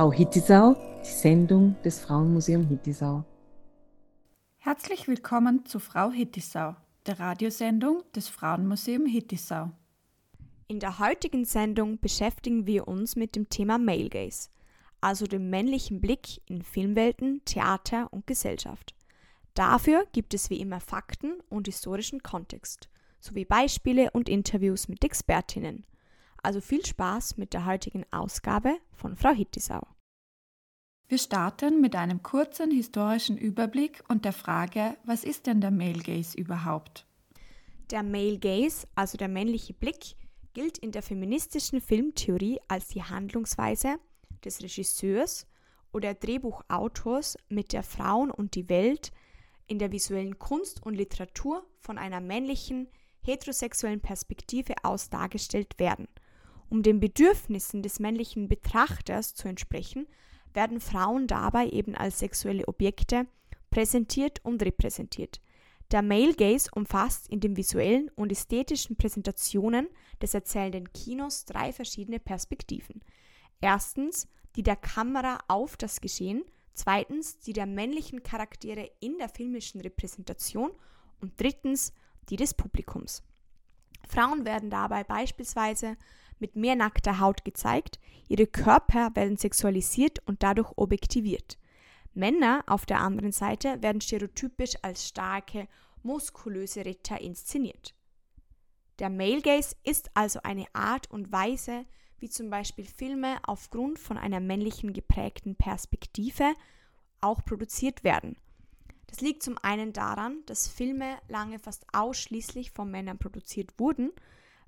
Frau Hittisau, die Sendung des Frauenmuseum Hittisau. Herzlich willkommen zu Frau Hittisau, der Radiosendung des Frauenmuseum Hittisau. In der heutigen Sendung beschäftigen wir uns mit dem Thema Male Gaze, also dem männlichen Blick in Filmwelten, Theater und Gesellschaft. Dafür gibt es wie immer Fakten und historischen Kontext, sowie Beispiele und Interviews mit Expertinnen. Also viel Spaß mit der heutigen Ausgabe von Frau Hittisau. Wir starten mit einem kurzen historischen Überblick und der Frage, was ist denn der Male Gaze überhaupt? Der Male Gaze, also der männliche Blick, gilt in der feministischen Filmtheorie als die Handlungsweise des Regisseurs oder Drehbuchautors, mit der Frauen und die Welt in der visuellen Kunst und Literatur von einer männlichen, heterosexuellen Perspektive aus dargestellt werden. Um den Bedürfnissen des männlichen Betrachters zu entsprechen, werden Frauen dabei eben als sexuelle Objekte präsentiert und repräsentiert. Der Male Gaze umfasst in den visuellen und ästhetischen Präsentationen des erzählenden Kinos drei verschiedene Perspektiven. Erstens die der Kamera auf das Geschehen, zweitens die der männlichen Charaktere in der filmischen Repräsentation und drittens die des Publikums. Frauen werden dabei beispielsweise mit mehr nackter Haut gezeigt, ihre Körper werden sexualisiert und dadurch objektiviert. Männer auf der anderen Seite werden stereotypisch als starke, muskulöse Ritter inszeniert. Der Male Gaze ist also eine Art und Weise, wie zum Beispiel Filme aufgrund von einer männlichen geprägten Perspektive auch produziert werden. Das liegt zum einen daran, dass Filme lange fast ausschließlich von Männern produziert wurden,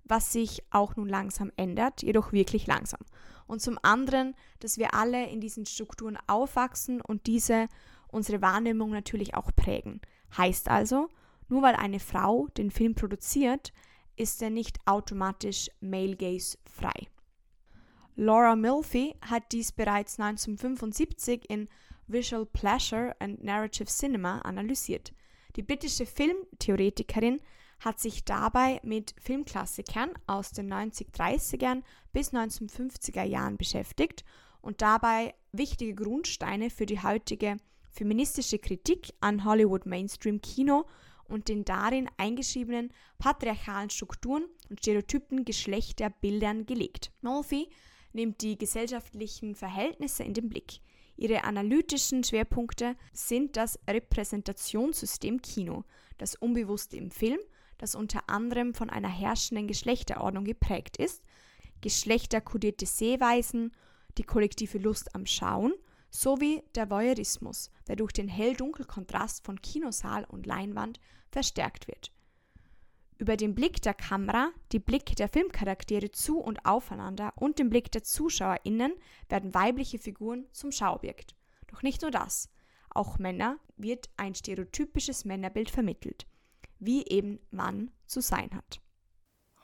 was sich auch nun langsam ändert, jedoch wirklich langsam. Und zum anderen, dass wir alle in diesen Strukturen aufwachsen und diese unsere Wahrnehmung natürlich auch prägen. Heißt also, nur weil eine Frau den Film produziert, ist er nicht automatisch Male Gaze frei. Laura Milfy hat dies bereits 1975 in Visual Pleasure and Narrative Cinema analysiert. Die britische Filmtheoretikerin hat sich dabei mit Filmklassikern aus den 1930ern bis 1950er Jahren beschäftigt und dabei wichtige Grundsteine für die heutige feministische Kritik an Hollywood Mainstream Kino und den darin eingeschriebenen patriarchalen Strukturen und stereotypen Geschlechterbildern gelegt. Molfi nimmt die gesellschaftlichen Verhältnisse in den Blick. Ihre analytischen Schwerpunkte sind das Repräsentationssystem Kino, das Unbewusste im Film, das unter anderem von einer herrschenden Geschlechterordnung geprägt ist, geschlechterkodierte Sehweisen, die kollektive Lust am Schauen sowie der Voyeurismus, der durch den hell-dunkel-Kontrast von Kinosaal und Leinwand verstärkt wird. Über den Blick der Kamera, die Blick der Filmcharaktere zu und aufeinander und den Blick der ZuschauerInnen werden weibliche Figuren zum Schauobjekt. Doch nicht nur das. Auch Männer wird ein stereotypisches Männerbild vermittelt, wie eben Mann zu sein hat.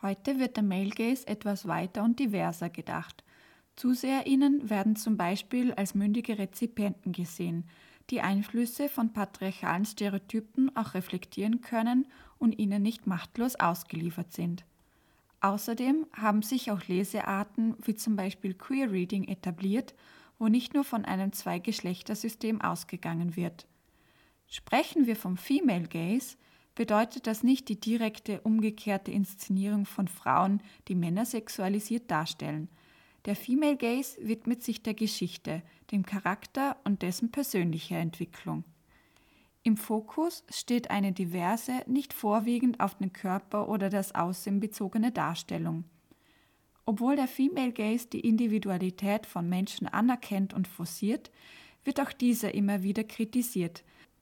Heute wird der Male Gaze etwas weiter und diverser gedacht. ZuseherInnen werden zum Beispiel als mündige Rezipienten gesehen, die Einflüsse von patriarchalen Stereotypen auch reflektieren können und ihnen nicht machtlos ausgeliefert sind. Außerdem haben sich auch Lesearten wie zum Beispiel Queer Reading etabliert, wo nicht nur von einem Zweigeschlechtersystem ausgegangen wird. Sprechen wir vom Female Gaze, bedeutet das nicht die direkte umgekehrte Inszenierung von Frauen, die Männer sexualisiert darstellen. Der Female Gaze widmet sich der Geschichte, dem Charakter und dessen persönlicher Entwicklung. Im Fokus steht eine diverse, nicht vorwiegend auf den Körper oder das Aussehen bezogene Darstellung. Obwohl der Female Gaze die Individualität von Menschen anerkennt und forciert, wird auch dieser immer wieder kritisiert,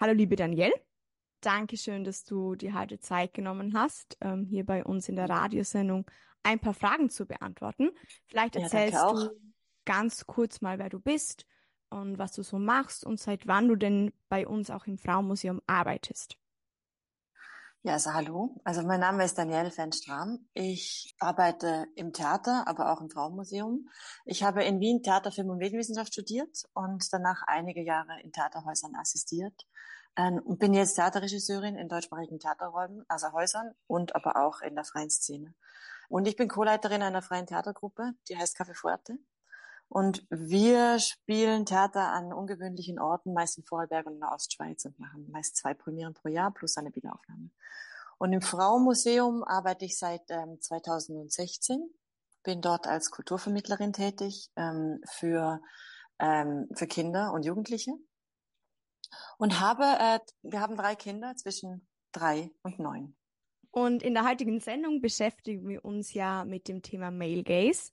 Hallo liebe Danielle, Dankeschön, dass du dir heute Zeit genommen hast, ähm, hier bei uns in der Radiosendung ein paar Fragen zu beantworten. Vielleicht Ja, erzählst auch. du ganz kurz mal, wer du bist und was du so machst und seit wann du denn bei uns auch im Frauenmuseum arbeitest. Ja, also hallo. Also mein Name ist Danielle Fenstram. Ich arbeite im Theater, aber auch im Frauenmuseum. Ich habe in Wien Theater, Film und Medienwissenschaft studiert und danach einige Jahre in Theaterhäusern assistiert. Ähm, Und bin jetzt Theaterregisseurin in deutschsprachigen Theaterräumen, also Häusern und aber auch in der freien Szene. Und ich bin Co-Leiterin einer freien Theatergruppe, die heißt Café Fuerte. Und wir spielen Theater an ungewöhnlichen Orten, meist in Vorarlberg und in der Ostschweiz und machen meist zwei Premieren pro Jahr plus eine Wiederaufnahme. Und im Frauenmuseum arbeite ich seit ähm, 2016, bin dort als Kulturvermittlerin tätig ähm, für, ähm, für Kinder und Jugendliche und habe, äh, wir haben drei Kinder zwischen drei und neun. Und in der heutigen Sendung beschäftigen wir uns ja mit dem Thema Male Gaze,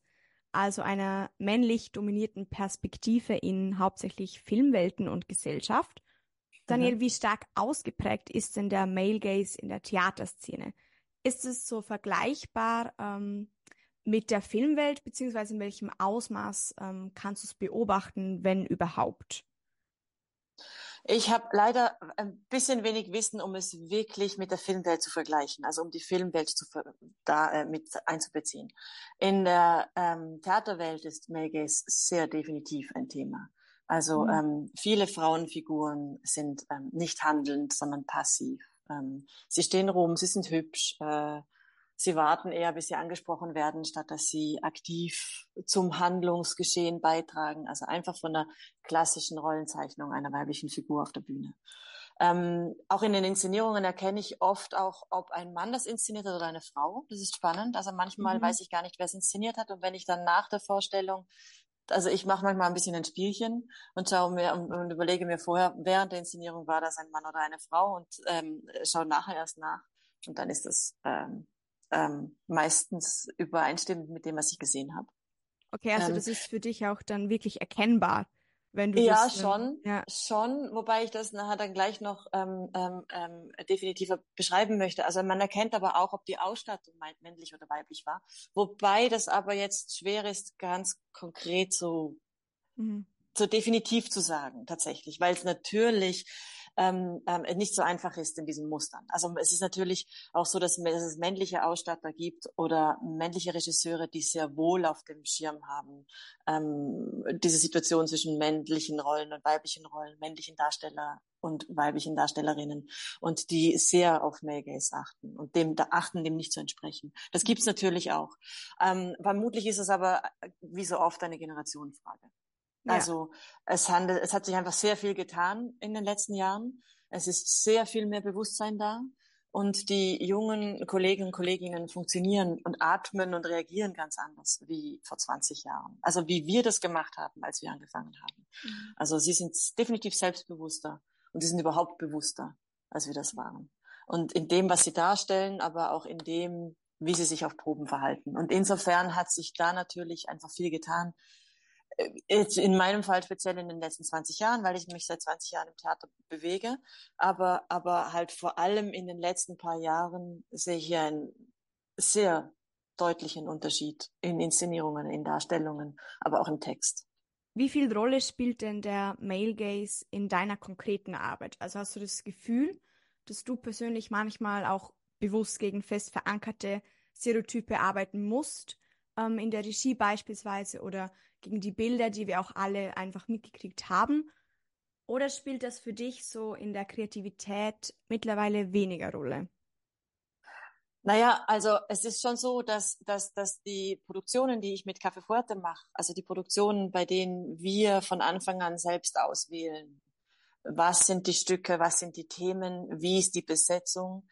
also einer männlich dominierten Perspektive in hauptsächlich Filmwelten und Gesellschaft. Daniel, wie stark ausgeprägt ist denn der Male Gaze in der Theaterszene? Ist es so vergleichbar ähm, mit der Filmwelt, beziehungsweise in welchem Ausmaß ähm, kannst du es beobachten, wenn überhaupt? Ich habe leider ein bisschen wenig Wissen, um es wirklich mit der Filmwelt zu vergleichen, also um die Filmwelt zu ver da äh, mit einzubeziehen. In der ähm, Theaterwelt ist Male Gaze sehr definitiv ein Thema. Also Mhm. ähm, viele Frauenfiguren sind ähm, nicht handelnd, sondern passiv. Ähm, sie stehen rum, sie sind hübsch, äh, sie warten eher, bis sie angesprochen werden, statt dass sie aktiv zum Handlungsgeschehen beitragen. Also einfach von der klassischen Rollenzeichnung einer weiblichen Figur auf der Bühne. Ähm, auch in den Inszenierungen erkenne ich oft auch, ob ein Mann das inszeniert hat oder eine Frau. Das ist spannend. Also manchmal Mhm. weiß ich gar nicht, wer es inszeniert hat. Und wenn ich dann nach der Vorstellung, also ich mache manchmal ein bisschen ein Spielchen und schaue mir und, und überlege mir vorher, während der Inszenierung war das ein Mann oder eine Frau und ähm, schaue nachher erst nach. Und dann ist das ähm, ähm, meistens übereinstimmend mit dem, was ich gesehen habe. Okay, also Ähm, das ist für dich auch dann wirklich erkennbar, wenn du Ja, das, schon, ja. schon, wobei ich das nachher dann gleich noch ähm, ähm, ähm, definitiver beschreiben möchte. Also man erkennt aber auch, ob die Ausstattung männlich oder weiblich war. Wobei das aber jetzt schwer ist, ganz konkret so Mhm. so definitiv zu sagen, tatsächlich, weil es natürlich ähm, ähm, nicht so einfach ist in diesen Mustern. Also es ist natürlich auch so, dass, dass es männliche Ausstatter gibt oder männliche Regisseure, die sehr wohl auf dem Schirm haben, ähm, diese Situation zwischen männlichen Rollen und weiblichen Rollen, männlichen Darsteller und weiblichen Darstellerinnen und die sehr auf Male Gaze achten und dem da achten, dem nicht zu entsprechen. Das gibt's natürlich auch. Ähm, vermutlich ist es aber äh, wie so oft eine Generationenfrage. Ja. Also es handelt, es hat sich einfach sehr viel getan in den letzten Jahren. Es ist sehr viel mehr Bewusstsein da. Und die jungen Kollegen und Kolleginnen funktionieren und atmen und reagieren ganz anders wie vor 20 Jahren. Also wie wir das gemacht haben, als wir angefangen haben. Mhm. Also sie sind definitiv selbstbewusster und sie sind überhaupt bewusster, als wir das waren. Und in dem, was sie darstellen, aber auch in dem, wie sie sich auf Proben verhalten. Und insofern hat sich da natürlich einfach viel getan. In meinem Fall speziell in den letzten 20 Jahren, weil ich mich seit 20 Jahren im Theater bewege. Aber, aber halt vor allem in den letzten paar Jahren sehe ich einen sehr deutlichen Unterschied in Inszenierungen, in Darstellungen, aber auch im Text. Wie viel Rolle spielt denn der Male Gaze in deiner konkreten Arbeit? Also hast du das Gefühl, dass du persönlich manchmal auch bewusst gegen fest verankerte Stereotype arbeiten musst, ähm, in der Regie beispielsweise oder gegen die Bilder, die wir auch alle einfach mitgekriegt haben? Oder spielt das für dich so in der Kreativität mittlerweile weniger Rolle? Naja, also es ist schon so, dass, dass, dass die Produktionen, die ich mit Café Fuerte mache, also die Produktionen, bei denen wir von Anfang an selbst auswählen, was sind die Stücke, was sind die Themen, wie ist die Besetzung,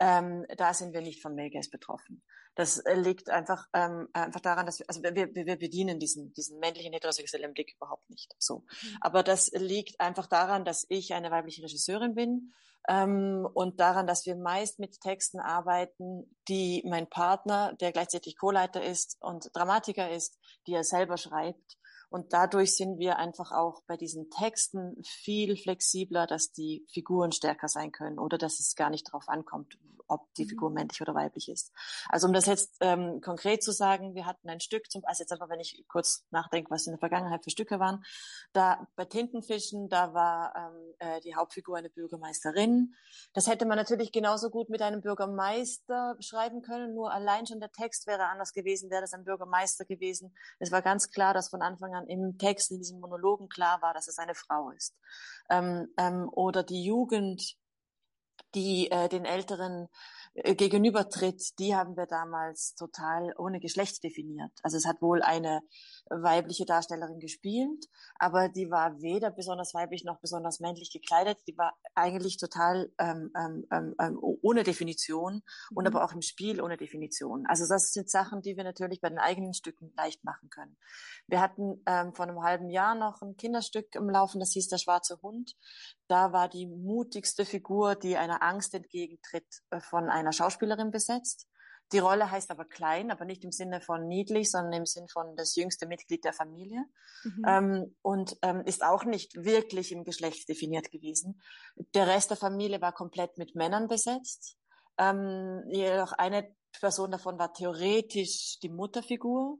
ähm, da sind wir nicht von Melgas betroffen. Das liegt einfach, ähm, einfach daran, dass wir, also wir, wir bedienen diesen, diesen männlichen heterosexuellen Blick überhaupt nicht so. Mhm. Aber das liegt einfach daran, dass ich eine weibliche Regisseurin bin ähm, und daran, dass wir meist mit Texten arbeiten, die mein Partner, der gleichzeitig Co-Leiter ist und Dramatiker ist, die er selber schreibt und dadurch sind wir einfach auch bei diesen Texten viel flexibler, dass die Figuren stärker sein können oder dass es gar nicht darauf ankommt, ob die mhm. Figur männlich oder weiblich ist. Also um das jetzt ähm, konkret zu sagen, wir hatten ein Stück, zum, also jetzt einfach, wenn ich kurz nachdenke, was in der Vergangenheit für Stücke waren, da bei Tintenfischen, da war ähm, äh, die Hauptfigur eine Bürgermeisterin. Das hätte man natürlich genauso gut mit einem Bürgermeister schreiben können, nur allein schon der Text wäre anders gewesen, wäre das ein Bürgermeister gewesen. Es war ganz klar, dass von Anfang an im Text, in diesem Monologen klar war, dass es eine Frau ist. Ähm, ähm, oder die Jugend, die äh, den Älteren äh, gegenübertritt, die haben wir damals total ohne Geschlecht definiert. Also es hat wohl eine weibliche Darstellerin gespielt, aber die war weder besonders weiblich noch besonders männlich gekleidet. Die war eigentlich total ähm, ähm, ähm, ähm ohne Definition und mhm. aber auch im Spiel ohne Definition. Also das sind Sachen, die wir natürlich bei den eigenen Stücken leicht machen können. Wir hatten ähm, vor einem halben Jahr noch ein Kinderstück im Laufen, das hieß Der schwarze Hund. Da war die mutigste Figur, die einer Angst entgegentritt, äh, von einer Schauspielerin besetzt. Die Rolle heißt aber klein, aber nicht im Sinne von niedlich, sondern im Sinne von das jüngste Mitglied der Familie mhm. ähm, und ähm, ist auch nicht wirklich im Geschlecht definiert gewesen. Der Rest der Familie war komplett mit Männern besetzt. Ähm, jedoch eine Person davon war theoretisch die Mutterfigur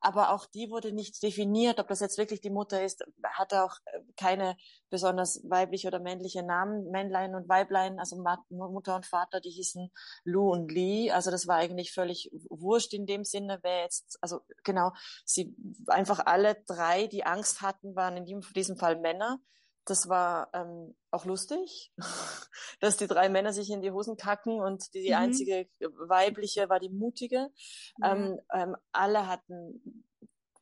aber auch die wurde nicht definiert, ob das jetzt wirklich die Mutter ist, hatte auch äh, keine besonders weibliche oder männliche Namen, Männlein und Weiblein, also Mutter und Vater, die hießen Lu und Lee, also das war eigentlich völlig wurscht in dem Sinne, wer jetzt, also genau, sie einfach alle drei, die Angst hatten, waren in diesem Fall Männer, das war ähm, auch lustig, dass die drei Männer sich in die Hosen kacken und die, die mhm. einzige weibliche war die mutige. Mhm. Ähm, ähm, alle hatten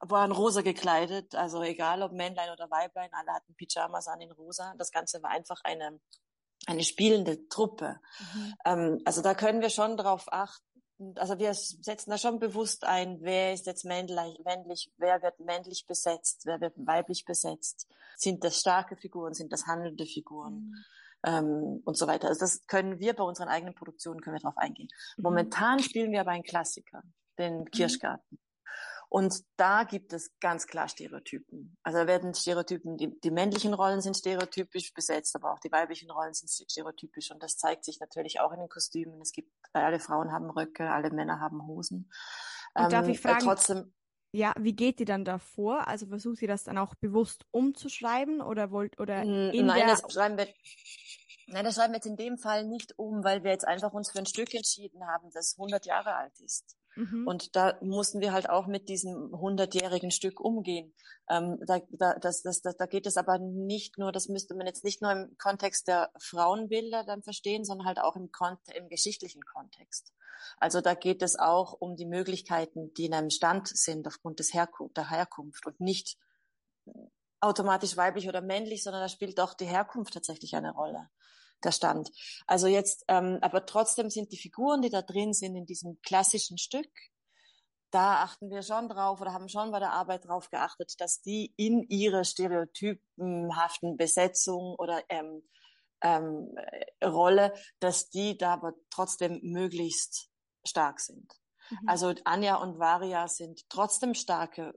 waren rosa gekleidet, also egal ob Männlein oder Weiblein, alle hatten Pyjamas an in rosa. Das Ganze war einfach eine eine spielende Truppe. Mhm. Ähm, also da können wir schon drauf achten, also wir setzen da schon bewusst ein, wer ist jetzt männlich, männlich, wer wird männlich besetzt, wer wird weiblich besetzt. Sind das starke Figuren, sind das handelnde Figuren mhm. ähm, und so weiter. Also das können wir bei unseren eigenen Produktionen, können wir darauf eingehen. Mhm. Momentan spielen wir aber einen Klassiker, den mhm. Kirschgarten. Und da gibt es ganz klar Stereotypen. Also da werden Stereotypen, die, die männlichen Rollen sind stereotypisch besetzt, aber auch die weiblichen Rollen sind stereotypisch. Und das zeigt sich natürlich auch in den Kostümen. Es gibt, alle Frauen haben Röcke, alle Männer haben Hosen. Und ähm, darf ich fragen, trotzdem, ja, wie geht ihr dann da vor? Also versucht ihr das dann auch bewusst umzuschreiben oder wollt, oder in Nein, der... das schreiben wir, Nein, das schreiben wir jetzt in dem Fall nicht um, weil wir jetzt einfach uns für ein Stück entschieden haben, das 100 Jahre alt ist. Mhm. Und da mussten wir halt auch mit diesem hundertjährigen Stück umgehen. Ähm, da, da, das, das, da, da geht es aber nicht nur, das müsste man jetzt nicht nur im Kontext der Frauenbilder dann verstehen, sondern halt auch im, Kont im geschichtlichen Kontext. Also da geht es auch um die Möglichkeiten, die in einem Stand sind aufgrund des Herku der Herkunft und nicht automatisch weiblich oder männlich, sondern da spielt auch die Herkunft tatsächlich eine Rolle der Stand. Also jetzt, ähm, aber trotzdem sind die Figuren, die da drin sind in diesem klassischen Stück, da achten wir schon drauf oder haben schon bei der Arbeit drauf geachtet, dass die in ihrer stereotypenhaften Besetzung oder ähm, ähm, Rolle, dass die da aber trotzdem möglichst stark sind. Mhm. Also Anja und Varia sind trotzdem starke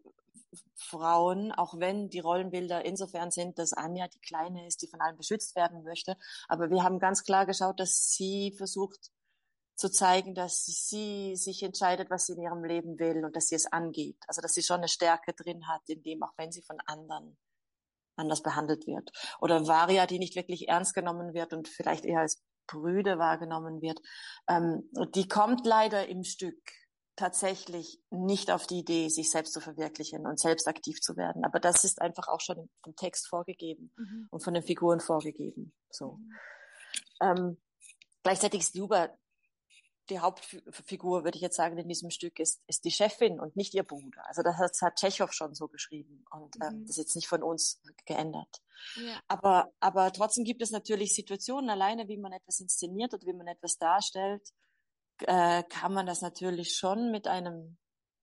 Frauen, auch wenn die Rollenbilder insofern sind, dass Anja die Kleine ist, die von allen beschützt werden möchte. Aber wir haben ganz klar geschaut, dass sie versucht zu zeigen, dass sie sich entscheidet, was sie in ihrem Leben will und dass sie es angeht. Also dass sie schon eine Stärke drin hat, in dem, auch wenn sie von anderen anders behandelt wird. Oder Varia, die nicht wirklich ernst genommen wird und vielleicht eher als Brüde wahrgenommen wird. Ähm, die kommt leider im Stück tatsächlich nicht auf die Idee, sich selbst zu verwirklichen und selbst aktiv zu werden. Aber das ist einfach auch schon vom Text vorgegeben Mhm. und von den Figuren vorgegeben. So. Mhm. Ähm, gleichzeitig ist Luba die Hauptfigur, würde ich jetzt sagen, in diesem Stück ist, ist die Chefin und nicht ihr Bruder. Also das hat, hat Tschechow schon so geschrieben und ähm, Mhm. das ist jetzt nicht von uns geändert. Ja. Aber, aber trotzdem gibt es natürlich Situationen, alleine wie man etwas inszeniert oder wie man etwas darstellt, äh, kann man das natürlich schon mit einem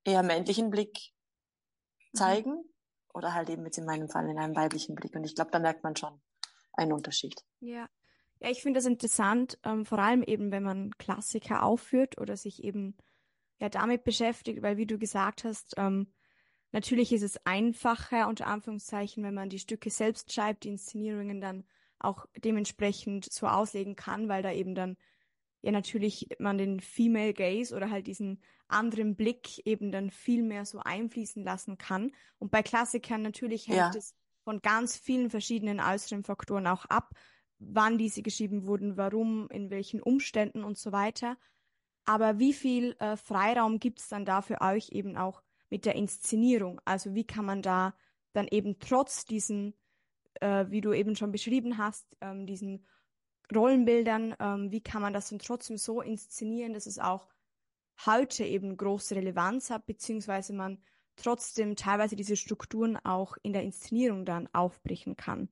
eher männlichen Blick zeigen oder halt eben jetzt in meinem Fall in einem weiblichen Blick. Und ich glaube, da merkt man schon einen Unterschied. Ja, ja, ich finde das interessant, ähm, vor allem eben, wenn man Klassiker aufführt oder sich eben ja damit beschäftigt, weil wie du gesagt hast, ähm, natürlich ist es einfacher, unter Anführungszeichen, wenn man die Stücke selbst schreibt, die Inszenierungen dann auch dementsprechend so auslegen kann, weil da eben dann ja natürlich man den Female Gaze oder halt diesen anderen Blick eben dann viel mehr so einfließen lassen kann. Und bei Klassikern natürlich hängt Ja. es von ganz vielen verschiedenen äußeren Faktoren auch ab, wann diese geschrieben wurden, warum, in welchen Umständen und so weiter. Aber wie viel äh, Freiraum gibt es dann da für euch eben auch mit der Inszenierung? Also wie kann man da dann eben trotz diesen, äh, wie du eben schon beschrieben hast, ähm, diesen Rollenbildern, ähm, wie kann man das dann trotzdem so inszenieren, dass es auch heute eben große Relevanz hat, beziehungsweise man trotzdem teilweise diese Strukturen auch in der Inszenierung dann aufbrechen kann?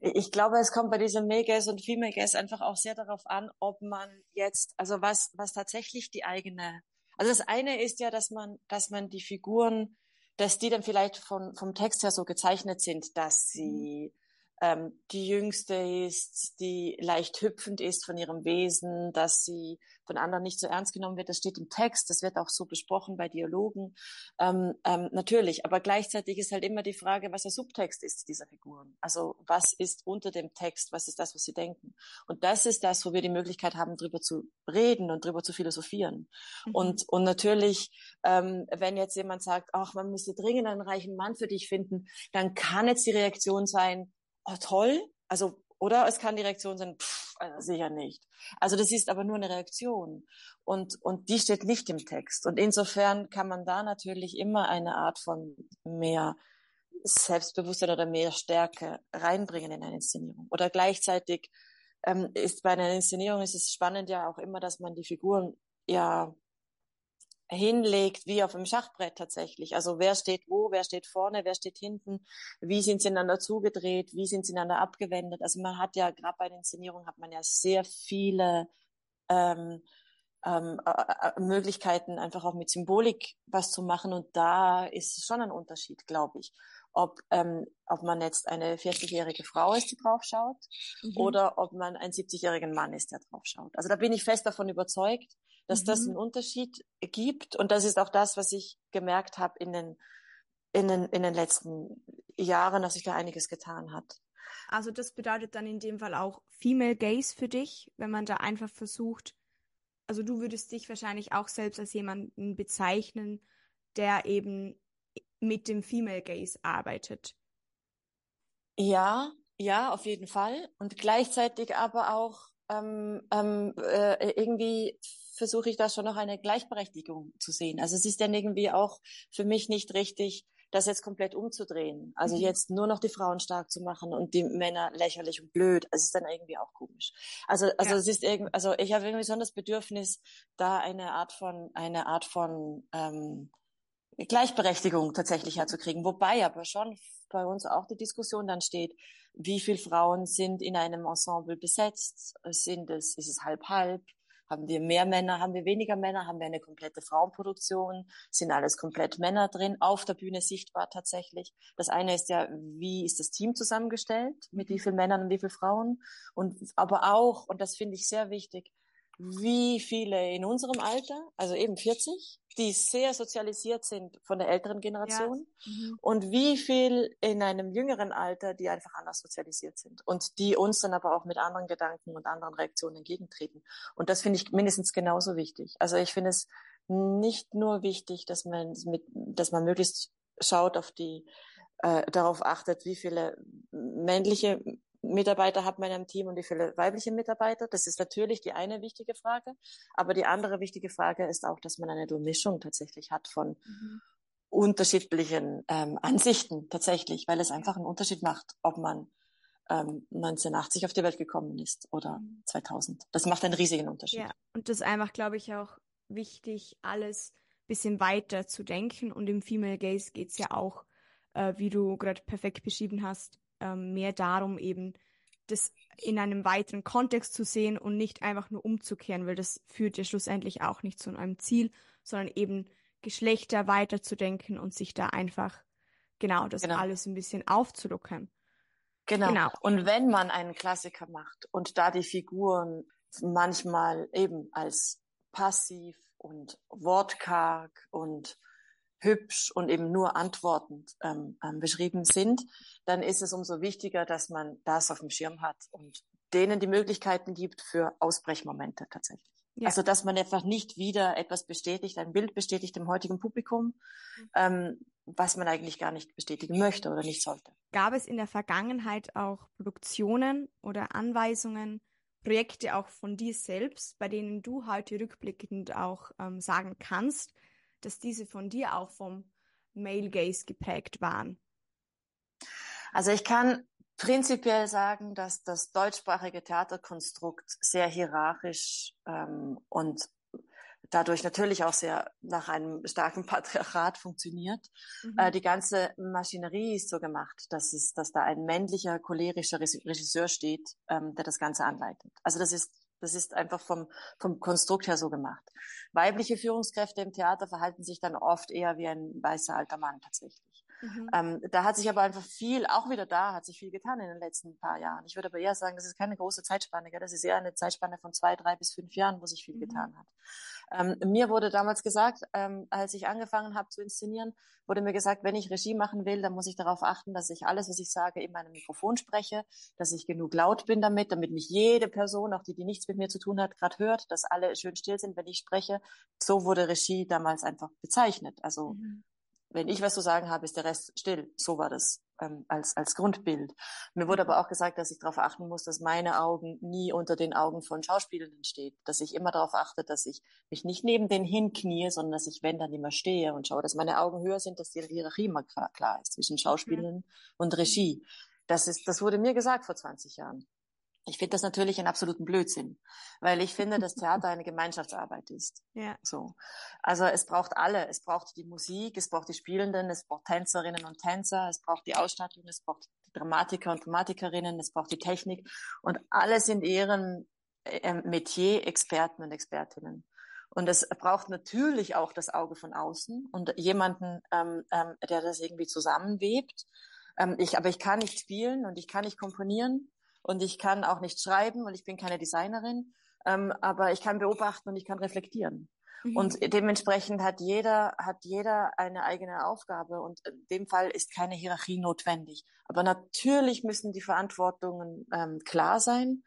Ich glaube, es kommt bei diesem Male Gaze und Female Gaze einfach auch sehr darauf an, ob man jetzt, also was, was tatsächlich die eigene, also das eine ist ja, dass man, dass man die Figuren, dass die dann vielleicht von, vom Text her so gezeichnet sind, dass sie ähm, die jüngste ist, die leicht hüpfend ist von ihrem Wesen, dass sie von anderen nicht so ernst genommen wird. Das steht im Text, das wird auch so besprochen bei Dialogen. Ähm, ähm, natürlich, aber gleichzeitig ist halt immer die Frage, was der Subtext ist dieser Figuren. Also was ist unter dem Text, was ist das, was sie denken. Und das ist das, wo wir die Möglichkeit haben, drüber zu reden und drüber zu philosophieren. Mhm. Und, und natürlich, ähm, wenn jetzt jemand sagt, ach, man müsste dringend einen reichen Mann für dich finden, dann kann jetzt die Reaktion sein, oh toll, also oder es kann die Reaktion sein, pff, also sicher nicht. Also das ist aber nur eine Reaktion. Und und die steht nicht im Text. Und insofern kann man da natürlich immer eine Art von mehr Selbstbewusstsein oder mehr Stärke reinbringen in eine Inszenierung. Oder gleichzeitig ähm, ist bei einer Inszenierung ist es spannend ja auch immer, dass man die Figuren ja hinlegt wie auf einem Schachbrett tatsächlich. Also wer steht wo, wer steht vorne, wer steht hinten, wie sind sie einander zugedreht, wie sind sie einander abgewendet. Also man hat ja, gerade bei den Inszenierungen hat man ja sehr viele ähm, ähm, äh, Möglichkeiten, einfach auch mit Symbolik was zu machen. Und da ist schon ein Unterschied, glaube ich. Ob, ähm, ob man jetzt eine 40-jährige Frau ist, die draufschaut, Mhm. oder ob man einen 70-jährigen Mann ist, der draufschaut. Also da bin ich fest davon überzeugt, dass das Mhm. einen Unterschied gibt. Und das ist auch das, was ich gemerkt habe in den, in den, in den letzten Jahren, dass sich da einiges getan hat. Also das bedeutet dann in dem Fall auch Female Gaze für dich, wenn man da einfach versucht, also du würdest dich wahrscheinlich auch selbst als jemanden bezeichnen, der eben mit dem Female Gaze arbeitet. Ja, ja, auf jeden Fall. Und gleichzeitig aber auch ähm, ähm, äh, irgendwie versuche ich da schon noch eine Gleichberechtigung zu sehen. Also es ist dann irgendwie auch für mich nicht richtig, das jetzt komplett umzudrehen. Also Mhm. jetzt nur noch die Frauen stark zu machen und die Männer lächerlich und blöd. Es ist dann irgendwie auch komisch. Also also Ja. es ist irgendwie, also ich habe irgendwie schon das Bedürfnis, da eine Art von eine Art von ähm, Gleichberechtigung tatsächlich herzukriegen. Wobei aber schon bei uns auch die Diskussion dann steht, wie viele Frauen sind in einem Ensemble besetzt? Sind es, ist es halb halb? Haben wir mehr Männer? Haben wir weniger Männer? Haben wir eine komplette Frauenproduktion? Sind alles komplett Männer drin? Auf der Bühne sichtbar tatsächlich. Das eine ist ja, wie ist das Team zusammengestellt? Mit wie vielen Männern und wie vielen Frauen? Und aber auch, und das finde ich sehr wichtig, wie viele in unserem Alter, also eben 40, die sehr sozialisiert sind von der älteren Generation Ja. Mhm. und wie viel in einem jüngeren Alter, die einfach anders sozialisiert sind und die uns dann aber auch mit anderen Gedanken und anderen Reaktionen entgegentreten. Und das finde ich mindestens genauso wichtig. Also ich finde es nicht nur wichtig, dass man mit, dass man möglichst schaut auf die, äh, darauf achtet, wie viele männliche Mitarbeiter hat man in einem Team und wie viele weibliche Mitarbeiter. Das ist natürlich die eine wichtige Frage. Aber die andere wichtige Frage ist auch, dass man eine Durchmischung tatsächlich hat von Mhm. unterschiedlichen ähm, Ansichten tatsächlich, weil es einfach einen Unterschied macht, ob man ähm, 1980 auf die Welt gekommen ist oder Mhm. 2000. Das macht einen riesigen Unterschied. Ja, und das ist einfach, glaube ich, auch wichtig, alles bisschen weiter zu denken. Und im Female Gaze geht es ja auch, äh, wie du gerade perfekt beschrieben hast, ähm, mehr darum, eben das in einem weiteren Kontext zu sehen und nicht einfach nur umzukehren, weil das führt ja schlussendlich auch nicht zu einem Ziel, sondern eben Geschlechter weiterzudenken und sich da einfach genau das Genau. alles ein bisschen aufzulockern. Genau. Genau. Und wenn man einen Klassiker macht und da die Figuren manchmal eben als passiv und wortkarg und hübsch und eben nur antwortend ähm, ähm, beschrieben sind, dann ist es umso wichtiger, dass man das auf dem Schirm hat und denen die Möglichkeiten gibt für Ausbrechmomente tatsächlich. Ja. Also dass man einfach nicht wieder etwas bestätigt, ein Bild bestätigt im heutigen Publikum, ähm, was man eigentlich gar nicht bestätigen möchte oder nicht sollte. Gab es in der Vergangenheit auch Produktionen oder Anweisungen, Projekte auch von dir selbst, bei denen du heute rückblickend auch ähm, sagen kannst, dass diese von dir auch vom Male Gaze geprägt waren? Also ich kann prinzipiell sagen, dass das deutschsprachige Theaterkonstrukt sehr hierarchisch ähm, und dadurch natürlich auch sehr nach einem starken Patriarchat funktioniert. Mhm. Äh, die ganze Maschinerie ist so gemacht, dass es, dass da ein männlicher cholerischer Regi- Regisseur steht, ähm, der das Ganze anleitet. Also das ist das ist einfach vom, vom Konstrukt her so gemacht. Weibliche Führungskräfte im Theater verhalten sich dann oft eher wie ein weißer alter Mann tatsächlich. Mhm. Ähm, da hat sich aber einfach viel, auch wieder da hat sich viel getan in den letzten paar Jahren. Ich würde aber eher sagen, das ist keine große Zeitspanne, gell? das ist eher eine Zeitspanne von zwei, drei bis fünf Jahren, wo sich viel Mhm. getan hat. Ähm, mir wurde damals gesagt, ähm, als ich angefangen habe zu inszenieren, wurde mir gesagt, wenn ich Regie machen will, dann muss ich darauf achten, dass ich alles, was ich sage, in meinem Mikrofon spreche, dass ich genug laut bin damit, damit mich jede Person, auch die, die nichts mit mir zu tun hat, gerade hört, dass alle schön still sind, wenn ich spreche. So wurde Regie damals einfach bezeichnet. Also Mhm. Wenn ich was zu sagen habe, ist der Rest still. So war das ähm, als, als Grundbild. Mir wurde aber auch gesagt, dass ich darauf achten muss, dass meine Augen nie unter den Augen von Schauspielenden steht. Dass ich immer darauf achte, dass ich mich nicht neben denen hinknie, sondern dass ich, wenn, dann immer stehe und schaue, dass meine Augen höher sind, dass die Hierarchie immer klar, klar ist zwischen Schauspielenden und Regie. Das ist, das wurde mir gesagt vor 20 Jahren. Ich finde das natürlich einen absoluten Blödsinn, weil ich finde, dass Theater eine Gemeinschaftsarbeit ist. Ja. So. Also es braucht alle. Es braucht die Musik, es braucht die Spielenden, es braucht Tänzerinnen und Tänzer, es braucht die Ausstattung, es braucht die Dramatiker und Dramatikerinnen, es braucht die Technik und alle sind ihren ähm, Metier Experten und Expertinnen. Und es braucht natürlich auch das Auge von außen und jemanden, ähm, ähm, der das irgendwie zusammenwebt. Ähm, ich, aber ich kann nicht spielen und ich kann nicht komponieren und ich kann auch nicht schreiben und ich bin keine Designerin, ähm, aber ich kann beobachten und ich kann reflektieren. Mhm. Und dementsprechend hat jeder, hat jeder eine eigene Aufgabe und in dem Fall ist keine Hierarchie notwendig. Aber natürlich müssen die Verantwortungen ähm, klar sein,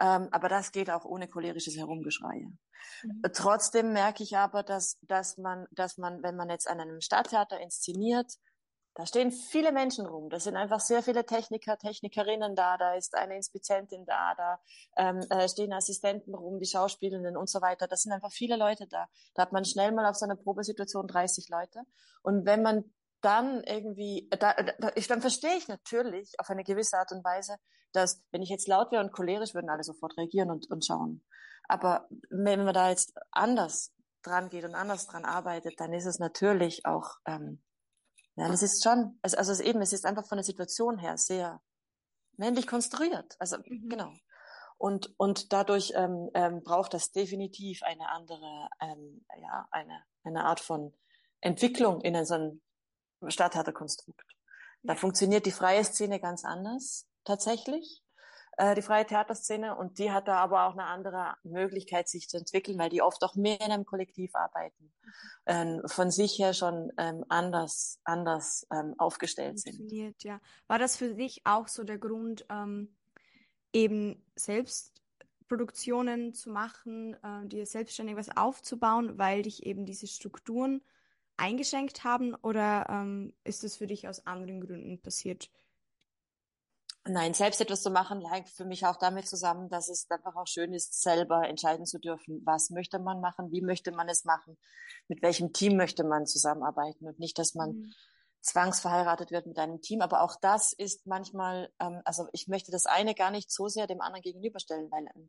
ähm, aber das geht auch ohne cholerisches Herumgeschrei. Mhm. Trotzdem merke ich aber, dass, dass man, dass man, wenn man jetzt an einem Stadttheater inszeniert, da stehen viele Menschen rum. Da sind einfach sehr viele Techniker, Technikerinnen da. Da ist eine Inspizientin da. Da ähm, äh, stehen Assistenten rum, die Schauspielenden und so weiter. Das sind einfach viele Leute da. Da hat man schnell mal auf so einer Probesituation 30 Leute. Und wenn man dann irgendwie, da, da, ich, dann verstehe ich natürlich auf eine gewisse Art und Weise, dass wenn ich jetzt laut wäre und cholerisch, würden alle sofort reagieren und, und schauen. Aber wenn man da jetzt anders dran geht und anders dran arbeitet, dann ist es natürlich auch ähm, ja, das ist schon, also, also eben, es ist einfach von der Situation her sehr männlich konstruiert. Also Mhm. genau. Und und dadurch ähm, ähm, braucht das definitiv eine andere, ähm, ja, eine eine Art von Entwicklung in so einem Stadttheaterkonstrukt. Da Ja. funktioniert die freie Szene ganz anders tatsächlich. Äh, die freie Theaterszene. Und die hat da aber auch eine andere Möglichkeit, sich zu entwickeln, weil die oft auch mehr in einem Kollektiv arbeiten, ähm, von sich her schon ähm, anders, anders ähm, aufgestellt sind. Ja. War das für dich auch so der Grund, ähm, eben selbst Produktionen zu machen, äh, dir selbstständig was aufzubauen, weil dich eben diese Strukturen eingeschränkt haben oder ähm, ist es für dich aus anderen Gründen passiert? Nein, selbst etwas zu machen, hängt für mich auch damit zusammen, dass es einfach auch schön ist, selber entscheiden zu dürfen, was möchte man machen, wie möchte man es machen, mit welchem Team möchte man zusammenarbeiten und nicht, dass man mhm. zwangsverheiratet wird mit einem Team. Aber auch das ist manchmal, ähm, also ich möchte das eine gar nicht so sehr dem anderen gegenüberstellen, weil im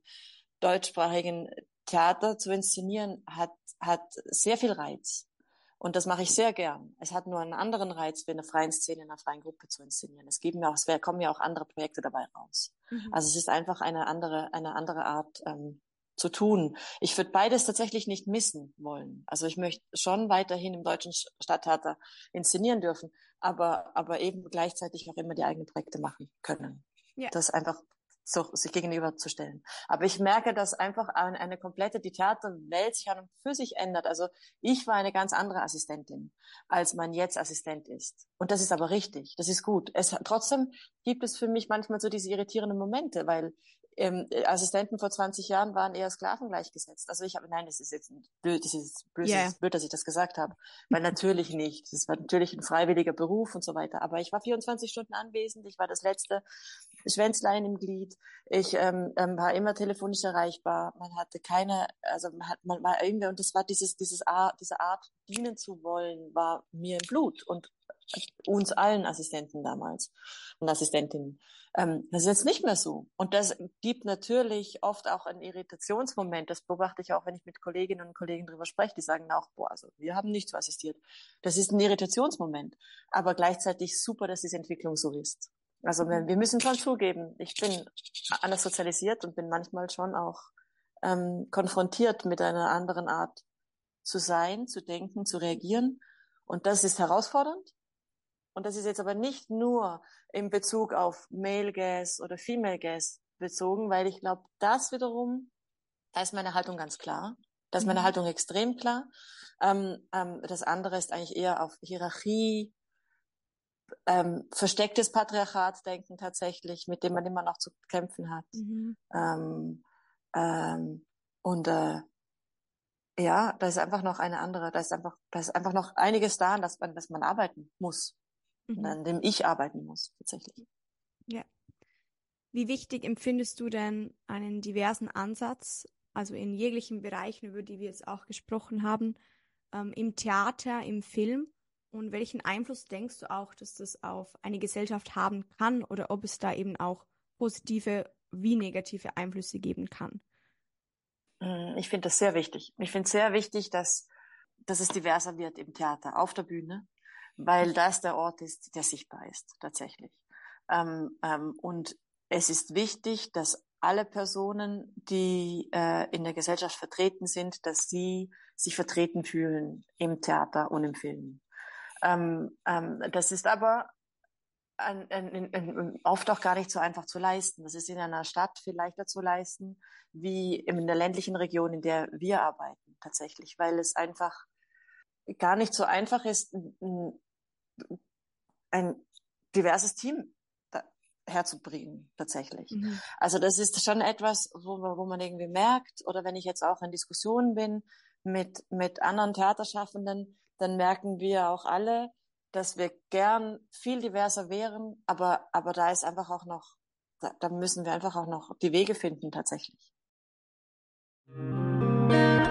deutschsprachigen Theater zu inszenieren hat, hat sehr viel Reiz. Und das mache ich sehr gern. Es hat nur einen anderen Reiz, wie eine freien Szene in einer freien Gruppe zu inszenieren. Es geben ja auch, es kommen ja auch andere Projekte dabei raus. Mhm. Also es ist einfach eine andere, eine andere Art ähm, zu tun. Ich würde beides tatsächlich nicht missen wollen. Also ich möchte schon weiterhin im deutschen Stadttheater inszenieren dürfen, aber, aber eben gleichzeitig auch immer die eigenen Projekte machen können. Ja. Das einfach so, sich gegenüberzustellen. Aber ich merke, dass einfach eine, eine komplette, die Theaterwelt sich an und für sich ändert. Also ich war eine ganz andere Assistentin, als man jetzt Assistent ist. Und das ist aber richtig. Das ist gut. Es, trotzdem gibt es für mich manchmal so diese irritierenden Momente, weil ähm, Assistenten vor 20 Jahren waren eher Sklaven gleichgesetzt. Also ich habe, nein, das ist jetzt blöd, das ist blöd, yeah. das ist blöd, dass ich das gesagt habe, weil natürlich nicht. Das war natürlich ein freiwilliger Beruf und so weiter. Aber ich war 24 Stunden anwesend. Ich war das letzte Schwänzlein im Glied. Ich ähm, ähm, war immer telefonisch erreichbar. Man hatte keine, also man hat, man war irgendwie und das war dieses, dieses Art, diese Art dienen zu wollen, war mir im Blut und uns allen Assistenten damals und Assistentinnen. Ähm, das ist jetzt nicht mehr so. Und das gibt natürlich oft auch einen Irritationsmoment. Das beobachte ich auch, wenn ich mit Kolleginnen und Kollegen drüber spreche. Die sagen auch, boah, also wir haben nicht so assistiert. Das ist ein Irritationsmoment. Aber gleichzeitig super, dass diese Entwicklung so ist. Also wir, wir müssen schon zugeben, ich bin anders sozialisiert und bin manchmal schon auch ähm, konfrontiert mit einer anderen Art zu sein, zu denken, zu reagieren. Und das ist herausfordernd. Und das ist jetzt aber nicht nur in Bezug auf Male Gas oder Female Gas bezogen, weil ich glaube, das wiederum, da ist meine Haltung ganz klar. Da ist meine mhm. Haltung extrem klar. Ähm, ähm, das andere ist eigentlich eher auf Hierarchie, ähm, verstecktes Patriarchatsdenken tatsächlich, mit dem man immer noch zu kämpfen hat. Mhm. Ähm, ähm, und äh, ja, da ist einfach noch eine andere, da ist einfach, da ist einfach noch einiges da, an das man, das man arbeiten muss mhm. an dem ich arbeiten muss, tatsächlich. Ja. Wie wichtig empfindest du denn einen diversen Ansatz, also in jeglichen Bereichen, über die wir jetzt auch gesprochen haben, ähm, im Theater, im Film? Und welchen Einfluss denkst du auch, dass das auf eine Gesellschaft haben kann oder ob es da eben auch positive wie negative Einflüsse geben kann? Hm, ich finde das sehr wichtig. Ich finde es sehr wichtig, dass, dass es diverser wird im Theater, auf der Bühne, weil das der Ort ist, der sichtbar ist, tatsächlich. Ähm, ähm, und es ist wichtig, dass alle Personen, die äh, in der Gesellschaft vertreten sind, dass sie sich vertreten fühlen im Theater und im Film. Ähm, ähm, das ist aber ein, ein, ein, oft auch gar nicht so einfach zu leisten. Das ist in einer Stadt viel leichter zu leisten, wie in der ländlichen Region, in der wir arbeiten, tatsächlich, weil es einfach gar nicht so einfach ist, ein, ein diverses Team herzubringen, tatsächlich. Mhm. Also das ist schon etwas, wo, wo man irgendwie merkt, oder wenn ich jetzt auch in Diskussionen bin mit, mit anderen Theaterschaffenden, dann merken wir auch alle, dass wir gern viel diverser wären, aber, aber da ist einfach auch noch, da, da müssen wir einfach auch noch die Wege finden, tatsächlich. Writing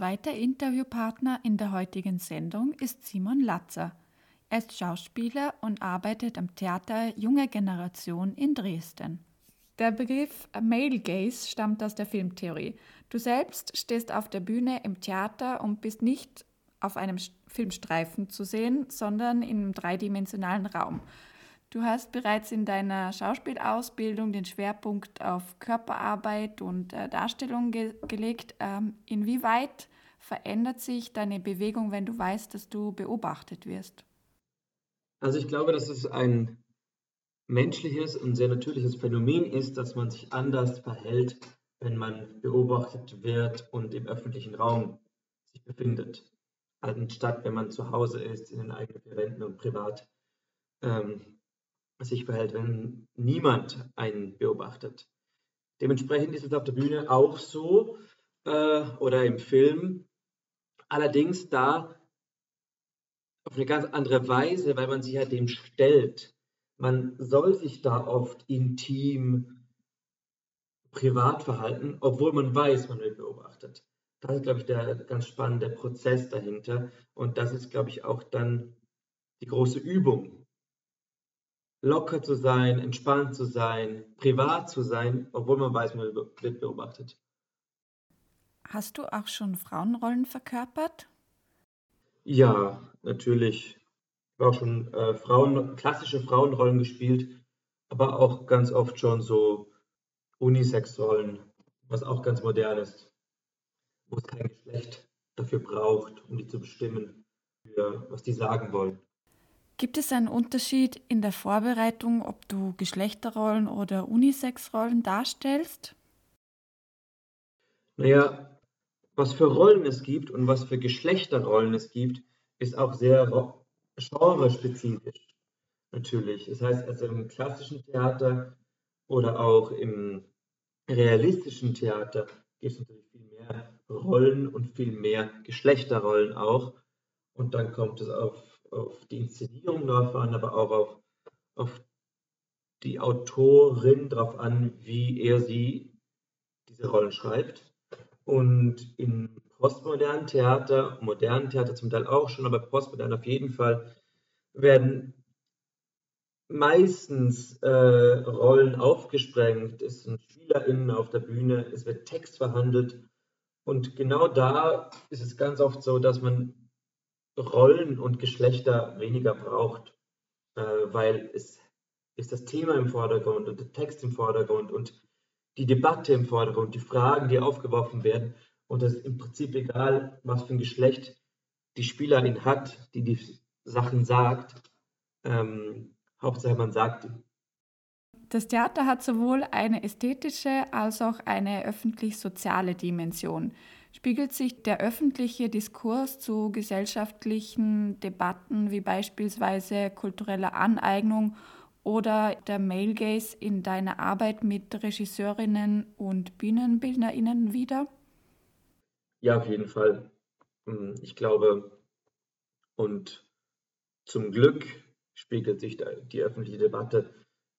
Zweiter Interviewpartner in der heutigen Sendung ist Simon Latzer. Er ist Schauspieler und arbeitet am Theater Junge Generation in Dresden. Der Begriff Male Gaze stammt aus der Filmtheorie. Du selbst stehst auf der Bühne im Theater und bist nicht auf einem Filmstreifen zu sehen, sondern im dreidimensionalen Raum. Du hast bereits in deiner Schauspielausbildung den Schwerpunkt auf Körperarbeit und äh, Darstellung ge gelegt. Ähm, inwieweit verändert sich deine Bewegung, wenn du weißt, dass du beobachtet wirst? Also ich glaube, dass es ein menschliches und sehr natürliches Phänomen ist, dass man sich anders verhält, wenn man beobachtet wird und im öffentlichen Raum sich befindet, anstatt wenn man zu Hause ist, in den eigenen vier Wänden und privat ähm, sich verhält, wenn niemand einen beobachtet. Dementsprechend ist es auf der Bühne auch so äh, oder im Film. Allerdings da auf eine ganz andere Weise, weil man sich ja dem stellt. Man soll sich da oft intim, privat verhalten, obwohl man weiß, man wird beobachtet. Das ist, glaube ich, der ganz spannende Prozess dahinter. Und das ist, glaube ich, auch dann die große Übung. Locker zu sein, entspannt zu sein, privat zu sein, obwohl man weiß, man wird beobachtet. Hast du auch schon Frauenrollen verkörpert? Ja, natürlich. Ich habe auch schon äh, Frauen, klassische Frauenrollen gespielt, aber auch ganz oft schon so Unisex-Rollen, was auch ganz modern ist, wo es kein Geschlecht dafür braucht, um die zu bestimmen, für was die sagen wollen. Gibt es einen Unterschied in der Vorbereitung, ob du Geschlechterrollen oder Unisex-Rollen darstellst? Naja, was für Rollen es gibt und was für Geschlechterrollen es gibt, ist auch sehr genrespezifisch natürlich. Das heißt, also im klassischen Theater oder auch im realistischen Theater gibt es natürlich viel mehr Rollen und viel mehr Geschlechterrollen auch. Und dann kommt es auf, auf die Inszenierung drauf an, aber auch auf, auf die Autorin drauf an, wie er sie diese Rollen schreibt. Und im postmodernen Theater, modernen Theater zum Teil auch schon, aber postmodern auf jeden Fall, werden meistens äh, Rollen aufgesprengt, es sind SpielerInnen auf der Bühne, es wird Text verhandelt. Und genau da ist es ganz oft so, dass man Rollen und Geschlechter weniger braucht, äh, weil es ist das Thema im Vordergrund und der Text im Vordergrund. Und die Debatte im Vordergrund, die Fragen, die aufgeworfen werden und es ist im Prinzip egal, was für ein Geschlecht die Spielerin hat, die die Sachen sagt. Ähm, Hauptsache man sagt die. Das Theater hat sowohl eine ästhetische als auch eine öffentlich-soziale Dimension. Spiegelt sich der öffentliche Diskurs zu gesellschaftlichen Debatten wie beispielsweise kultureller Aneignung oder der Male Gaze in deiner Arbeit mit Regisseurinnen und Bühnenbildnerinnen wieder? Ja, auf jeden Fall. Hm, ich glaube, und zum Glück spiegelt sich die öffentliche Debatte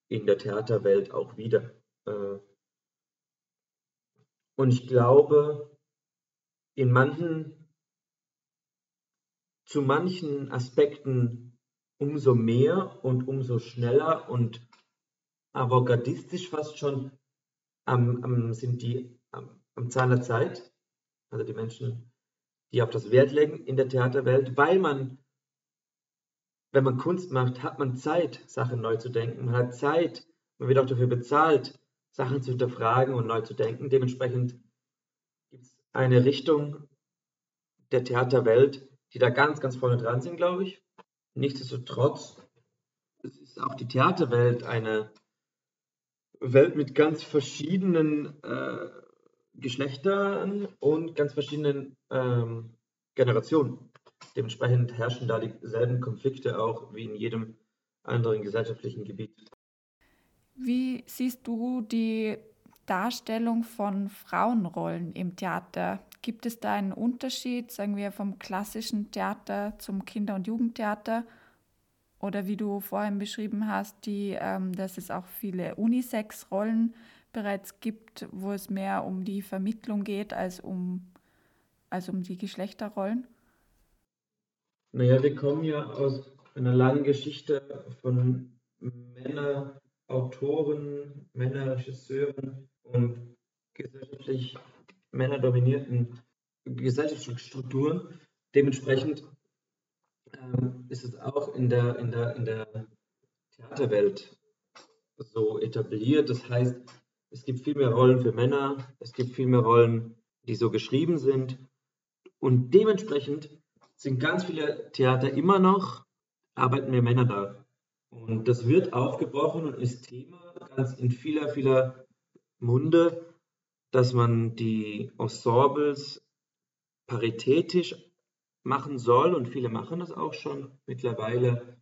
in der Theaterwelt auch wieder. Äh, und ich glaube, in manchen, zu manchen Aspekten umso mehr und umso schneller und avantgardistisch fast schon am, am, sind die am, am Zahn der Zeit, also die Menschen, die auf das Wert legen in der Theaterwelt, weil man wenn man Kunst macht, hat man Zeit, Sachen neu zu denken. Man hat Zeit, man wird auch dafür bezahlt, Sachen zu hinterfragen und neu zu denken. Dementsprechend gibt es eine Richtung der Theaterwelt, die da ganz, ganz vorne dran sind, glaube ich. Nichtsdestotrotz ist auch die Theaterwelt eine Welt mit ganz verschiedenen äh, Geschlechtern und ganz verschiedenen ähm, Generationen. Dementsprechend herrschen da dieselben Konflikte auch wie in jedem anderen gesellschaftlichen Gebiet. Wie siehst du die Darstellung von Frauenrollen im Theater? Gibt es da einen Unterschied, sagen wir, vom klassischen Theater zum Kinder- und Jugendtheater? Oder wie du vorhin beschrieben hast, die, ähm, dass es auch viele Unisex-Rollen bereits gibt, wo es mehr um die Vermittlung geht als um, als um die Geschlechterrollen? Naja, wir kommen ja aus einer langen Geschichte von Männerautoren, Männerregisseuren und gesellschaftlich männerdominierten gesellschaftlichen Strukturen. Dementsprechend ähm, ist es auch in der, in, der, in der Theaterwelt so etabliert. Das heißt, es gibt viel mehr Rollen für Männer, es gibt viel mehr Rollen, die so geschrieben sind. Und dementsprechend sind ganz viele Theater immer noch, arbeiten mehr Männer da. Und das wird aufgebrochen und ist Thema ganz in vieler, vieler Munde, dass man die Ensembles paritätisch machen soll und viele machen das auch schon mittlerweile.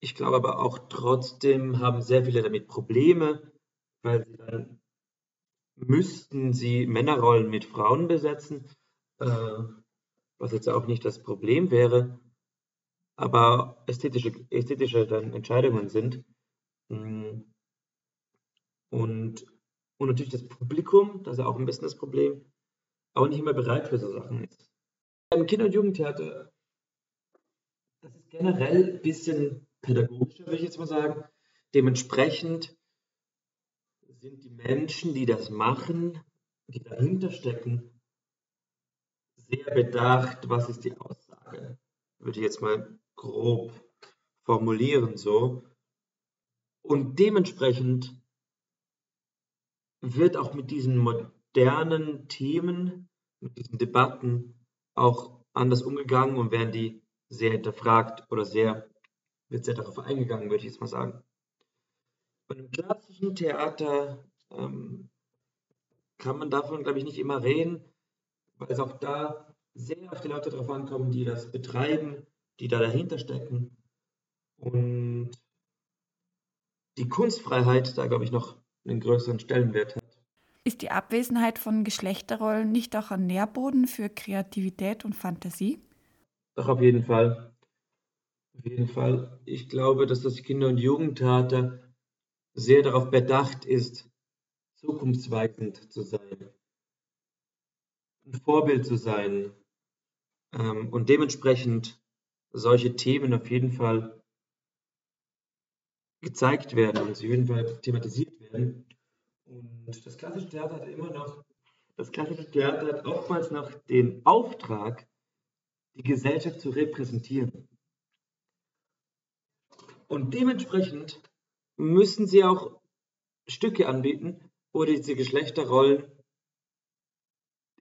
Ich glaube aber auch trotzdem haben sehr viele damit Probleme, weil sie dann müssten sie Männerrollen mit Frauen besetzen. Äh, was jetzt auch nicht das Problem wäre, aber ästhetische, ästhetische dann Entscheidungen sind. Mm. Und, und natürlich das Publikum, das ist auch ein bisschen das Problem, auch nicht immer bereit für so Sachen ist. Im Kinder- und Jugendtheater, das ist generell ein bisschen pädagogischer, würde ich jetzt mal sagen. Dementsprechend sind die Menschen, die das machen, die dahinter stecken, sehr bedacht, was ist die Aussage, würde ich jetzt mal grob formulieren so. Und dementsprechend wird auch mit diesen modernen Themen, mit diesen Debatten auch anders umgegangen und werden die sehr hinterfragt oder sehr, wird sehr darauf eingegangen, würde ich jetzt mal sagen. Bei einem klassischen Theater ähm, kann man davon, glaube ich, nicht immer reden, weil es auch da sehr auf die Leute drauf ankommt, die das betreiben, die da dahinter stecken. Und die Kunstfreiheit da, glaube ich, noch einen größeren Stellenwert hat. Ist die Abwesenheit von Geschlechterrollen nicht auch ein Nährboden für Kreativität und Fantasie? Doch, auf jeden Fall. Auf jeden Fall. Ich glaube, dass das Kinder- und Jugendtheater sehr darauf bedacht ist, zukunftsweisend zu sein ein Vorbild zu sein ähm, und dementsprechend solche Themen auf jeden Fall gezeigt werden und auf jeden Fall thematisiert werden. Und das klassische Theater hat immer noch, das klassische Theater hat oftmals noch den Auftrag, die Gesellschaft zu repräsentieren. Und dementsprechend müssen sie auch Stücke anbieten, wo diese Geschlechterrollen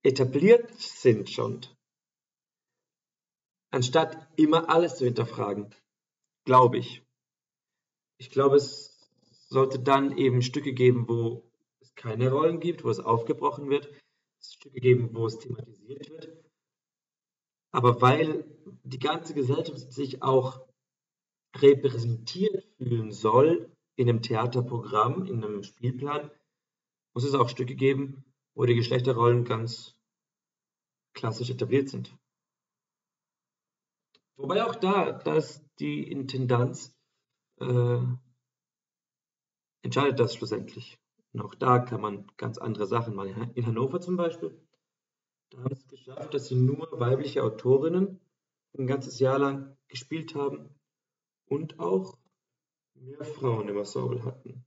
etabliert sind schon. Anstatt immer alles zu hinterfragen, glaube ich. Ich glaube, es sollte dann eben Stücke geben, wo es keine Rollen gibt, wo es aufgebrochen wird, Stücke geben, wo es thematisiert wird. Aber weil die ganze Gesellschaft sich auch repräsentiert fühlen soll in einem Theaterprogramm, in einem Spielplan, muss es auch Stücke geben, wo die Geschlechterrollen ganz klassisch etabliert sind. Wobei auch da, dass die Intendanz äh, entscheidet das schlussendlich. Und auch da kann man ganz andere Sachen machen. In Hannover zum Beispiel, da haben sie es geschafft, dass sie nur weibliche Autorinnen ein ganzes Jahr lang gespielt haben und auch mehr Frauen im Ensemble hatten.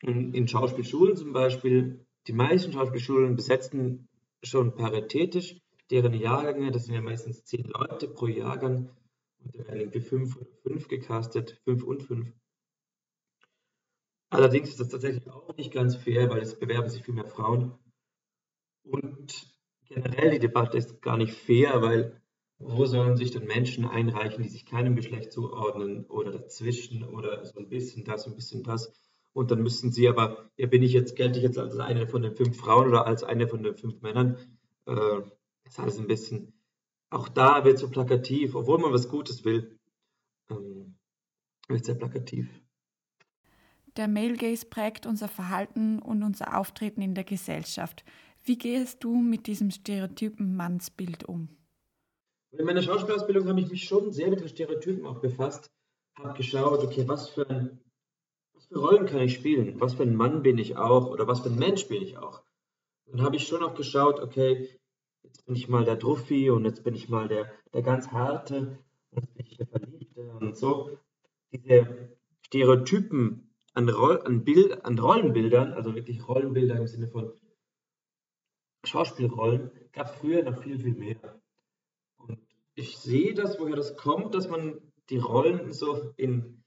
In, in Schauspielschulen zum Beispiel, die meisten Schauspielschulen besetzten schon paritätisch deren Jahrgänge, das sind ja meistens zehn Leute pro Jahrgang, und da werden irgendwie fünf oder fünf gecastet, fünf und fünf. Allerdings ist das tatsächlich auch nicht ganz fair, weil es bewerben sich viel mehr Frauen. Und generell die Debatte ist gar nicht fair, weil wo sollen sich denn Menschen einreichen, die sich keinem Geschlecht zuordnen oder dazwischen oder so ein bisschen das, ein bisschen das. Und dann müssen sie aber, ja, bin ich jetzt, gelte ich jetzt als eine von den fünf Frauen oder als eine von den fünf Männern? Äh, das ist alles ein bisschen, auch da wird so plakativ, obwohl man was Gutes will, ähm, wird sehr plakativ. Der Male Gaze prägt unser Verhalten und unser Auftreten in der Gesellschaft. Wie gehst du mit diesem stereotypen Mannsbild um? In meiner Schauspielausbildung habe ich mich schon sehr mit den Stereotypen auch befasst, habe geschaut, okay, was für, ein, was für Rollen kann ich spielen? Was für ein Mann bin ich auch oder was für ein Mensch bin ich auch? Dann habe ich schon auch geschaut, okay, jetzt bin ich mal der Druffi und jetzt bin ich mal der, der ganz harte und jetzt bin ich der Verliebte und so. Diese Stereotypen an, Roll, an, Bild, an Rollenbildern, also wirklich Rollenbilder im Sinne von Schauspielrollen, gab es früher noch viel, viel mehr. Und ich sehe das, woher das kommt, dass man die Rollen so in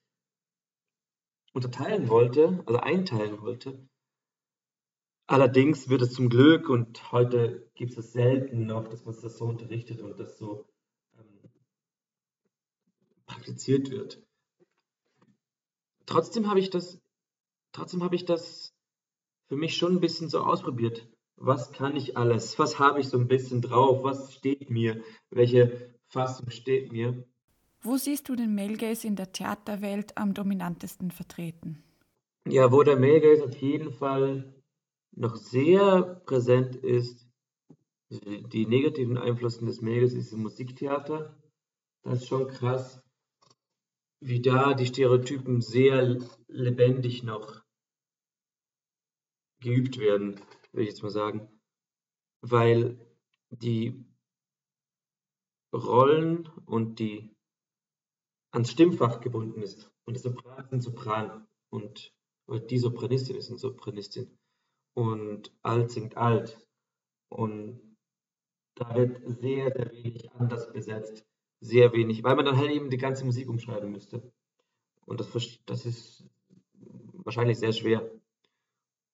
unterteilen wollte, also einteilen wollte. Allerdings wird es zum Glück, und heute gibt es selten noch, dass man das so unterrichtet und das so ähm, praktiziert wird. Trotzdem habe ich das, trotzdem habe ich das für mich schon ein bisschen so ausprobiert was kann ich alles, was habe ich so ein bisschen drauf, was steht mir, welche Fassung steht mir. Wo siehst du den Male in der Theaterwelt am dominantesten vertreten? Ja, wo der Male auf jeden Fall noch sehr präsent ist, die negativen Einflüsse des Male ist im Musiktheater. Das ist schon krass, wie da die Stereotypen sehr lebendig noch geübt werden würde ich jetzt mal sagen, weil die Rollen und die ans Stimmfach gebunden ist. Und der Sopran ist ein Sopran und die Sopranistin ist eine Sopranistin. Und alt singt alt. Und da wird sehr, sehr wenig anders besetzt. Sehr wenig, weil man dann halt eben die ganze Musik umschreiben müsste. Und das, das ist wahrscheinlich sehr schwer.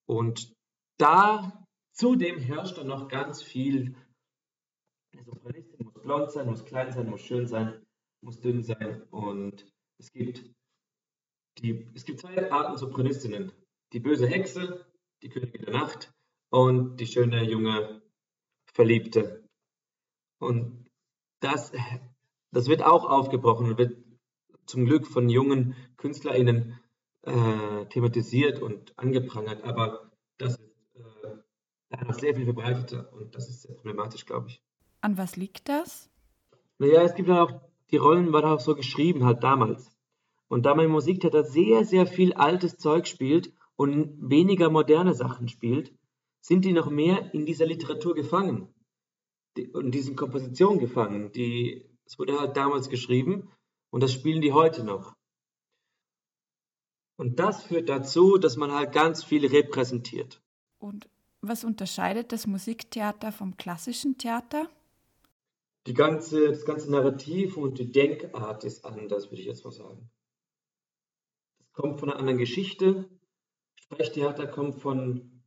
Und da zudem herrscht dann noch ganz viel. Die Sopranistin muss blond sein, muss klein sein, muss schön sein, muss dünn sein. Und es gibt, die, es gibt zwei Arten Sopranistinnen. Die böse Hexe, die Königin der Nacht und die schöne junge Verliebte. Und das, das wird auch aufgebrochen und wird zum Glück von jungen KünstlerInnen äh, thematisiert und angeprangert. Aber das ist da noch sehr viel verbreiteter und das ist sehr problematisch, glaube ich. An was liegt das? Naja, es gibt auch, die Rollen waren auch so geschrieben, halt damals. Und da im Musiktheater sehr, sehr viel altes Zeug spielt und weniger moderne Sachen spielt, sind die noch mehr in dieser Literatur gefangen. und in diesen Kompositionen gefangen. Die, es wurde halt damals geschrieben und das spielen die heute noch. Und das führt dazu, dass man halt ganz viel repräsentiert. Und was unterscheidet das Musiktheater vom klassischen Theater? Die ganze, das ganze Narrativ und die Denkart ist anders, würde ich jetzt mal sagen. Es kommt von einer anderen Geschichte. Sprechtheater kommt von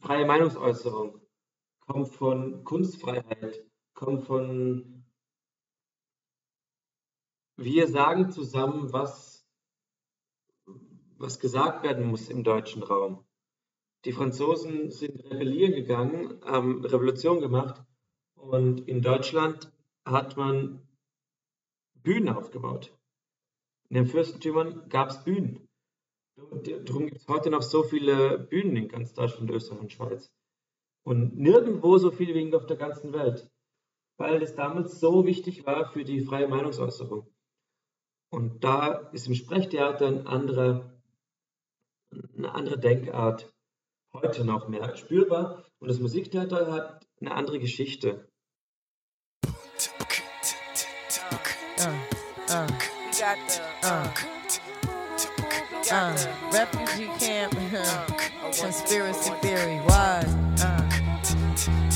freier Meinungsäußerung, kommt von Kunstfreiheit, kommt von wir sagen zusammen, was, was gesagt werden muss im deutschen Raum. Die Franzosen sind rebellieren gegangen, haben Revolution gemacht und in Deutschland hat man Bühnen aufgebaut. In den Fürstentümern gab es Bühnen. Darum gibt es heute noch so viele Bühnen in ganz Deutschland, Österreich und Schweiz. Und nirgendwo so viele wie auf der ganzen Welt. Weil es damals so wichtig war für die freie Meinungsäußerung. Und da ist im Sprechtheater ein anderer, eine andere Denkart heute noch mehr spürbar. Und das Musiktheater hat eine andere Geschichte.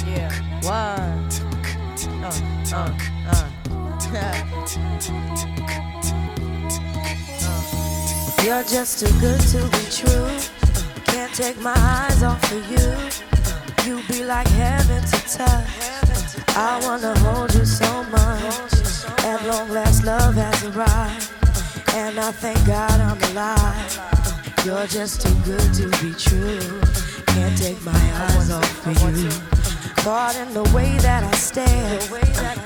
Yeah, why? Uh, uh, uh. You're just too good to be true. Can't take my eyes off of you. You be like heaven to touch. I wanna hold you so much. At long last, love has arrived. And I thank God I'm alive. You're just too good to be true. Can't take my eyes off of you. Caught in the way that I stare.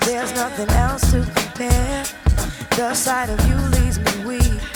There's nothing else to compare. The sight of you leaves me weak.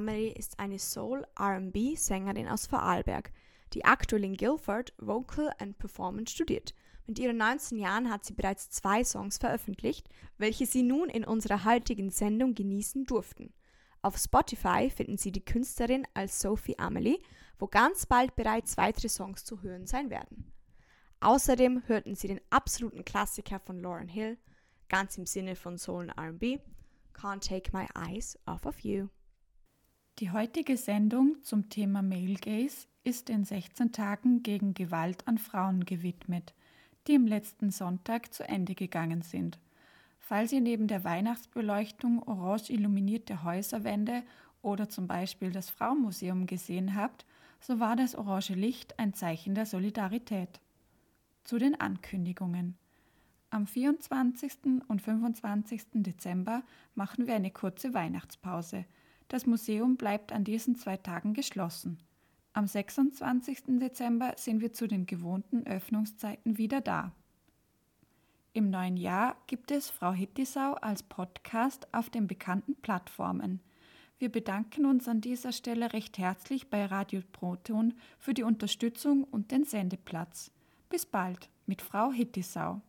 Amelie ist eine Soul-RB-Sängerin aus Vorarlberg, die aktuell in Guildford Vocal and Performance studiert. Mit ihren 19 Jahren hat sie bereits zwei Songs veröffentlicht, welche Sie nun in unserer heutigen Sendung genießen durften. Auf Spotify finden Sie die Künstlerin als Sophie Amelie, wo ganz bald bereits weitere Songs zu hören sein werden. Außerdem hörten Sie den absoluten Klassiker von Lauren Hill, ganz im Sinne von Soul R&B, Can't Take My Eyes Off of You. Die heutige Sendung zum Thema Male Gaze ist den 16 Tagen gegen Gewalt an Frauen gewidmet, die im letzten Sonntag zu Ende gegangen sind. Falls ihr neben der Weihnachtsbeleuchtung orange illuminierte Häuserwände oder zum Beispiel das Frauenmuseum gesehen habt, so war das orange Licht ein Zeichen der Solidarität. Zu den Ankündigungen. Am 24. und 25. Dezember machen wir eine kurze Weihnachtspause. Das Museum bleibt an diesen zwei Tagen geschlossen. Am 26. Dezember sind wir zu den gewohnten Öffnungszeiten wieder da. Im neuen Jahr gibt es Frau Hittisau als Podcast auf den bekannten Plattformen. Wir bedanken uns an dieser Stelle recht herzlich bei Radio Proton für die Unterstützung und den Sendeplatz. Bis bald mit Frau Hittisau.